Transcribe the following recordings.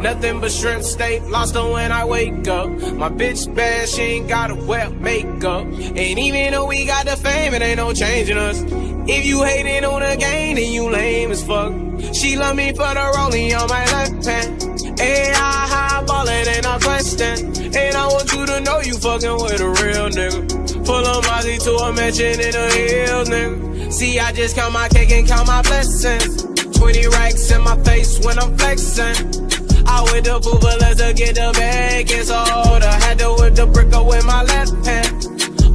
Nothing but shrimp steak, lobster when I wake up. My bitch bad, she ain't got a wet makeup. And even though we got the fame, it ain't no changing us. If you hating on the game, then you lame as fuck. She love me for the Rollie on my left hand. AI high ballin' ain't no question. And I want you to know you fucking with a real nigga. Pull a Mozzie to a mansion in the hills, nigga. See, I just count my cake and count my blessings. 20 racks in my face when I'm flexing. I with the let's get the bag. It's holder. Had to whip the brick up with my left hand.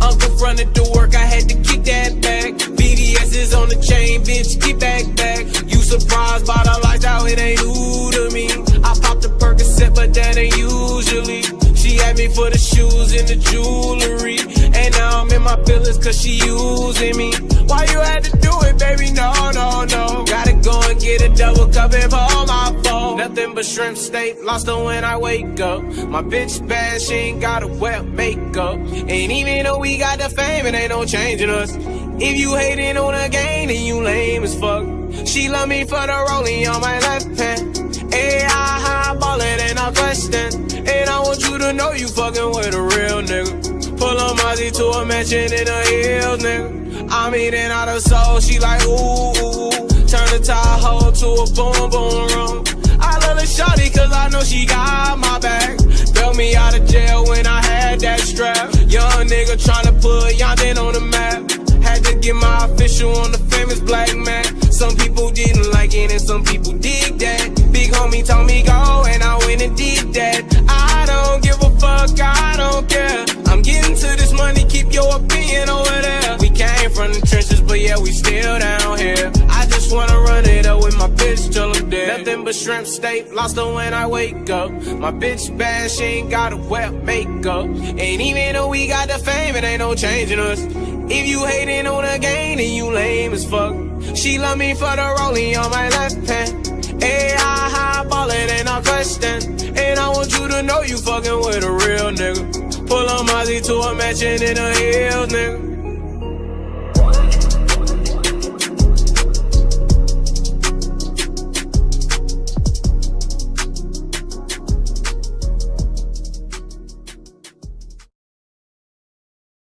Uncle fronted to work, I had to kick that back. VVS is on the chain, bitch, keep back back. You surprised by the out, it ain't new to me. I popped a Percocet, but that ain't usually. She had me for the shoes and the jewelry. And now I'm in my feelings cause she using me. Why you had to do it, baby? No, no, no. Gotta go and get a double cup and all my. Nothing but shrimp steak, lost her when I wake up. My bitch bad, she ain't got a wet makeup. And even though we got the fame, it ain't no changing us. If you hating on the game, then you lame as fuck. She love me for the Rollie on my left hand. AI high ballin' ain't no question. And I want you to know you fucking with a real nigga. Pull a Mozzie to a mansion in the hills, nigga. I'm eating out her soul, she like ooh, ooh, ooh. Turn the Tahoe to a boom boom room. Young nigga tryna put Yandin on the map. Had to get my official on the famous black man. Some people didn't like it and some people dig that. Big homie told me go and I went and did that. I don't give a fuck, I don't care. I'm getting to this money, keep your opinion over there. We came from the trenches, but yeah, we still down here. I just wanna run it up with my bitch till I'm dead. Nothing but shrimp steak, lost her when I wake up. My bitch bad, she ain't got a wet makeup. And even though we got the fame, it ain't no changing us. If you hating on the game, then you lame as fuck. She love me for the Rollie on my left hand. AI high ballin' ain't no question. And I want you to know you fucking with a real nigga. Pull a Mozzie to a mansion in the hills, nigga.